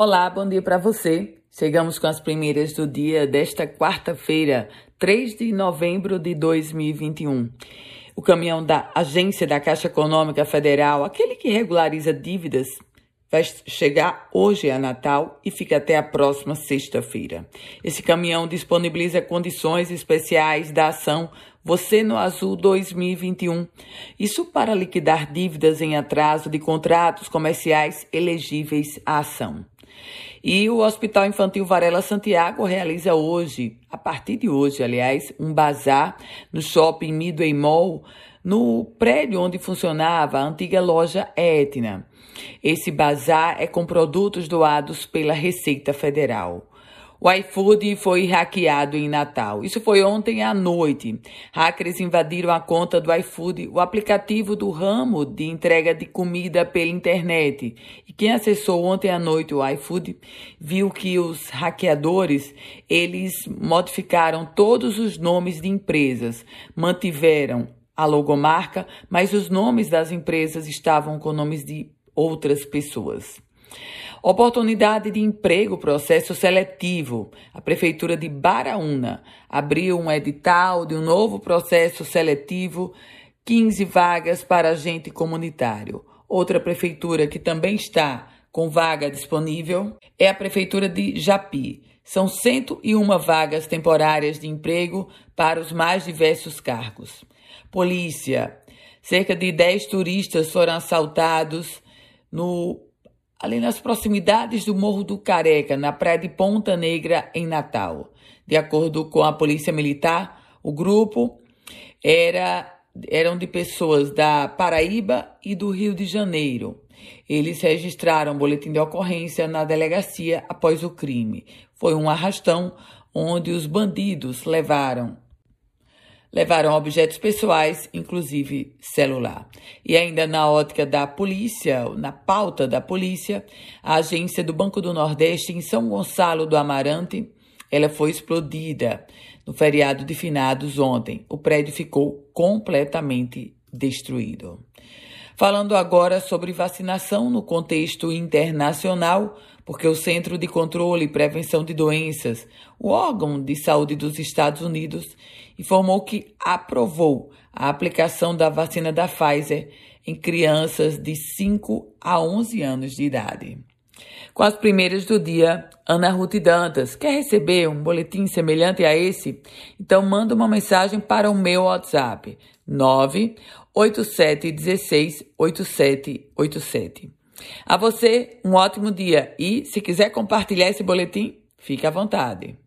Olá, bom dia para você. Chegamos com as primeiras do dia desta quarta-feira, 3 de novembro de 2021. O caminhão da Agência da Caixa Econômica Federal, aquele que regulariza dívidas, vai chegar hoje a Natal e fica até a próxima sexta-feira. Esse caminhão disponibiliza condições especiais da ação Você no Azul 2021. Isso para liquidar dívidas em atraso de contratos comerciais elegíveis à ação. E o Hospital Infantil Varela Santiago realiza hoje, a partir de hoje, aliás, um bazar no shopping Midway Mall, no prédio onde funcionava a antiga loja Etna. Esse bazar é com produtos doados pela Receita Federal. O iFood foi hackeado em Natal. Isso foi ontem à noite. Hackers invadiram a conta do iFood, o aplicativo do ramo de entrega de comida pela internet. E quem acessou ontem à noite o iFood viu que os hackeadores, eles modificaram todos os nomes de empresas, mantiveram a logomarca, mas os nomes das empresas estavam com nomes de outras pessoas. Oportunidade de emprego, processo seletivo. A Prefeitura de Baraúna abriu um edital de um novo processo seletivo, 15 vagas para agente comunitário. Outra prefeitura que também está com vaga disponível é a Prefeitura de Japi. São 101 vagas temporárias de emprego para os mais diversos cargos. Polícia. Cerca de 10 turistas foram assaltados no ali nas proximidades do Morro do Careca, na praia de Ponta Negra, em Natal. De acordo com a Polícia Militar, o grupo era, eram de pessoas da Paraíba e do Rio de Janeiro. Eles registraram um boletim de ocorrência na delegacia após o crime. Foi um arrastão onde os bandidos levaram levaram objetos pessoais, inclusive celular. E ainda na ótica da polícia, na pauta da polícia, a agência do Banco do Nordeste em São Gonçalo do Amarante, ela foi explodida no feriado de finados ontem. O prédio ficou completamente destruído. Falando agora sobre vacinação no contexto internacional, porque o Centro de Controle e Prevenção de Doenças, o órgão de saúde dos Estados Unidos, informou que aprovou a aplicação da vacina da Pfizer em crianças de 5 a 11 anos de idade. Com as primeiras do dia, Ana Ruth Dantas. Quer receber um boletim semelhante a esse? Então manda uma mensagem para o meu WhatsApp 98716 8787. A você, um ótimo dia e, se quiser compartilhar esse boletim, fique à vontade.